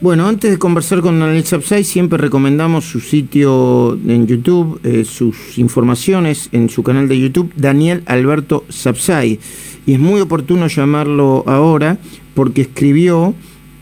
Bueno, antes de conversar con Daniel Sapsay, siempre recomendamos su sitio en YouTube, eh, sus informaciones en su canal de YouTube, Daniel Alberto Sapsay. Y es muy oportuno llamarlo ahora porque escribió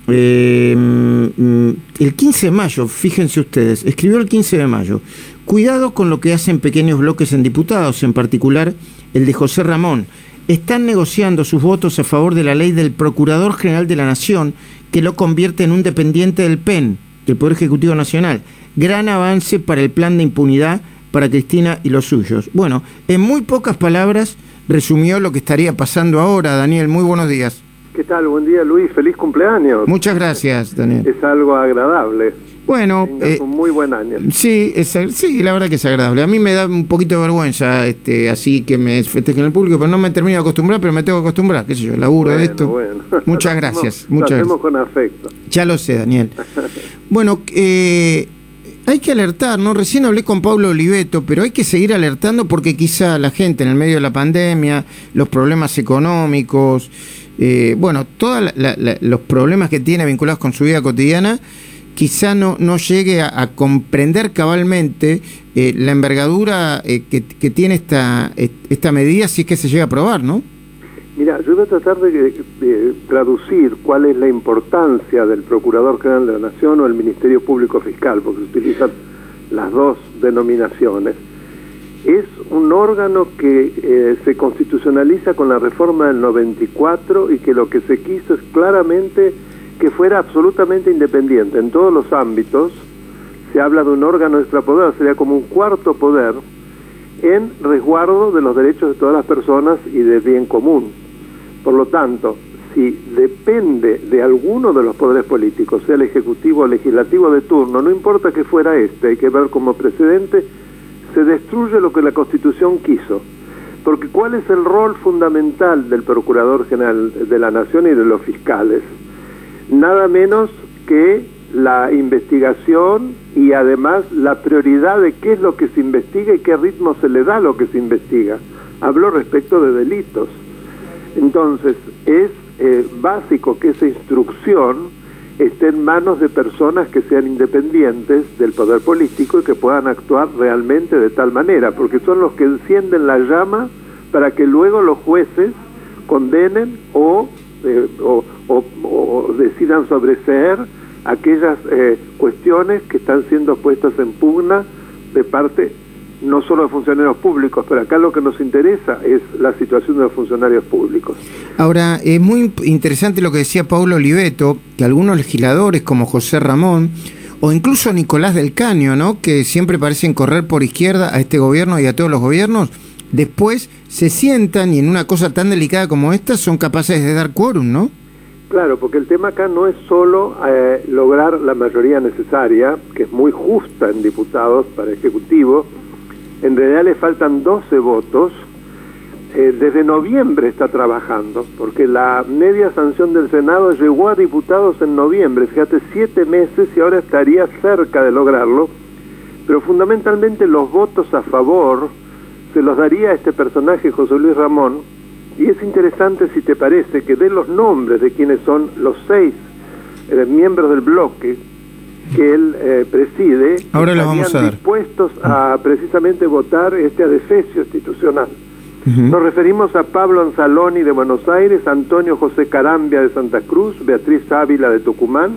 eh, mm, el 15 de mayo, fíjense ustedes, escribió el 15 de mayo, cuidado con lo que hacen pequeños bloques en diputados, en particular el de José Ramón. Están negociando sus votos a favor de la ley del Procurador General de la Nación que lo convierte en un dependiente del PEN, del Poder Ejecutivo Nacional. Gran avance para el plan de impunidad para Cristina y los suyos. Bueno, en muy pocas palabras resumió lo que estaría pasando ahora. Daniel, muy buenos días. ¿Qué tal? Buen día, Luis. Feliz cumpleaños. Muchas gracias, Daniel. Es algo agradable. Bueno, eh, un muy buen año. Sí, es, sí, la verdad que es agradable. A mí me da un poquito de vergüenza, este, así que me festejen el público, pero no me termino de acostumbrar, pero me tengo que acostumbrar, qué sé yo, laburo de esto. Bueno. Muchas gracias. Lo muchas hacemos con afecto. Ya lo sé, Daniel. bueno, eh, hay que alertar, ¿no? Recién hablé con Pablo Oliveto, pero hay que seguir alertando porque quizá la gente en el medio de la pandemia, los problemas económicos, eh, bueno, todos los problemas que tiene vinculados con su vida cotidiana, quizá no, no llegue a, comprender cabalmente eh, la envergadura eh, que, tiene esta, esta medida si es que se llega a aprobar, ¿no? Mira, yo voy a tratar de, traducir cuál es la importancia del Procurador General de la Nación o el Ministerio Público Fiscal, porque se utilizan las dos denominaciones. Es un órgano que eh, se constitucionaliza con la reforma del 94 y que lo que se quiso es claramente que fuera absolutamente independiente en todos los ámbitos. Se habla de un órgano extrapoder, sería como un cuarto poder en resguardo de los derechos de todas las personas y de bien común. Por lo tanto, si depende de alguno de los poderes políticos, sea el ejecutivo o legislativo de turno, no importa que fuera este, hay que ver como precedente, se destruye lo que la Constitución quiso. Porque ¿cuál es el rol fundamental del Procurador General de la Nación y de los fiscales? nada menos que la investigación y además la prioridad de qué es lo que se investiga y qué ritmo se le da a lo que se investiga. Hablo respecto de delitos. Entonces, es eh, básico que esa instrucción esté en manos de personas que sean independientes del poder político y que puedan actuar realmente de tal manera, porque son los que encienden la llama para que luego los jueces condenen o eh, o, decidan sobreseer aquellas eh, cuestiones que están siendo puestas en pugna de parte no solo de funcionarios públicos, pero acá lo que nos interesa es la situación de los funcionarios públicos. Ahora, es muy interesante lo que decía Paulo Oliveto, que algunos legisladores como José Ramón, o incluso Nicolás del Caño, ¿no? que siempre parecen correr por izquierda a este gobierno y a todos los gobiernos, después se sientan y en una cosa tan delicada como esta son capaces de dar quórum, ¿no? Claro, porque el tema acá no es solo eh, lograr la mayoría necesaria, que es muy justa en diputados para Ejecutivo, en realidad le faltan 12 votos, eh, desde noviembre está trabajando, porque la media sanción del Senado llegó a diputados en noviembre, fíjate, siete meses y ahora estaría cerca de lograrlo, pero fundamentalmente los votos a favor, se los daría a este personaje José Luis Ramón, y es interesante si te parece que dé los nombres de quienes son los seis eh, miembros del bloque que él eh, preside, Ahora los vamos a dispuestos a precisamente votar este adefesio institucional. Nos referimos a Pablo Anzaloni de Buenos Aires, Antonio José Carambia de Santa Cruz, Beatriz Ávila de Tucumán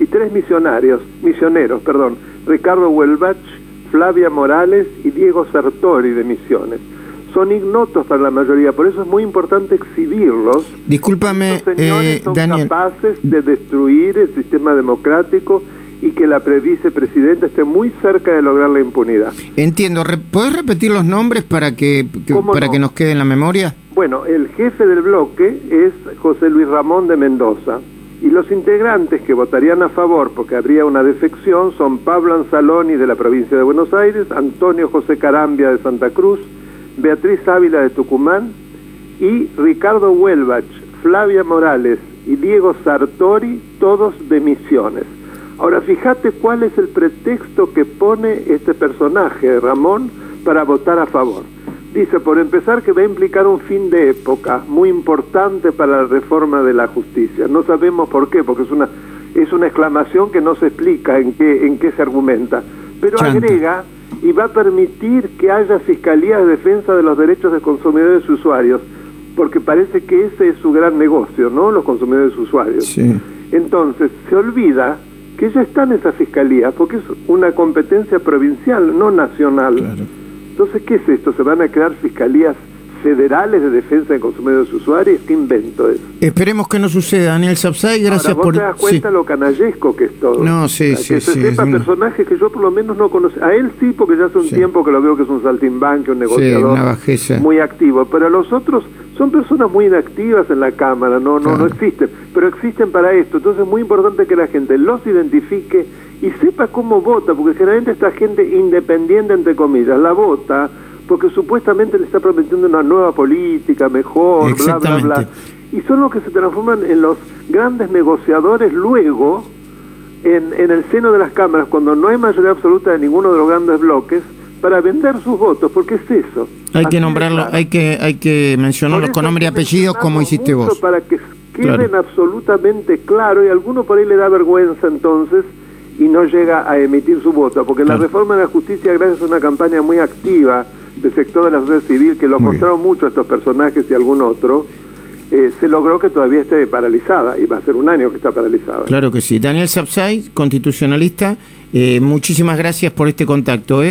y tres misionarios, misioneros, perdón, Ricardo Huelbach, Flavia Morales y Diego Sartori de Misiones. Son ignotos para la mayoría, por eso es muy importante exhibirlos. Discúlpame, Estos señores eh, son Daniel. capaces de destruir el sistema democrático y que la vicepresidenta esté muy cerca de lograr la impunidad. Entiendo. ¿Podés repetir los nombres para que, que- ¿Cómo para no? que nos quede en la memoria? Bueno, el jefe del bloque es José Luis Ramón de Mendoza y los integrantes que votarían a favor, porque habría una defección, son Pablo Anzaloni de la provincia de Buenos Aires, Antonio José Carambia de Santa Cruz, Beatriz Ávila de Tucumán y Ricardo Huelbach, Flavia Morales y Diego Sartori, todos de Misiones. Ahora fíjate cuál es el pretexto que pone este personaje, Ramón, para votar a favor. Dice, por empezar, que va a implicar un fin de época muy importante para la reforma de la justicia. No sabemos por qué, porque es una es una exclamación que no se explica en qué, en qué se argumenta, pero agrega y va a permitir que haya fiscalía de defensa de los derechos de consumidores y usuarios, porque parece que ese es su gran negocio, ¿no? Los consumidores y usuarios. Entonces, se olvida que ya están esas fiscalías, porque es una competencia provincial, no nacional. Entonces, ¿qué es esto? ¿Se van a crear fiscalías federales de defensa de consumidores y usuarios. ¿Qué invento es? Esperemos que no suceda, Daniel Sapsay. Gracias por. te das cuenta lo canallesco que es todo. No, sí, sí, que se sepa personajes que yo por lo menos no conozco. A él sí, porque ya hace un tiempo que lo veo que es un saltimbanque, un negociador muy activo. Pero a los otros son personas muy inactivas en la Cámara, no, no, no existen. Pero existen para esto. Entonces es muy importante que la gente los identifique y sepa cómo vota, porque generalmente esta gente independiente, entre comillas, la vota porque supuestamente le está prometiendo una nueva política mejor, bla, bla, bla. Y son los que se transforman en los grandes negociadores luego en, en el seno de las cámaras, cuando no hay mayoría absoluta de ninguno de los grandes bloques, para vender sus votos, porque es eso. Hay que nombrarlo, hay que hay que mencionarlos con nombre y apellidos como hiciste vos. Para que queden absolutamente claro y alguno por ahí le da vergüenza entonces y no llega a emitir su voto, porque la reforma de la justicia, gracias a una campaña muy activa, del sector de la sociedad civil, que lo mostraron mucho estos personajes y algún otro, eh, se logró que todavía esté paralizada, y va a ser un año que está paralizada. Claro que sí. Daniel Sapsay, constitucionalista, eh, muchísimas gracias por este contacto. Eh.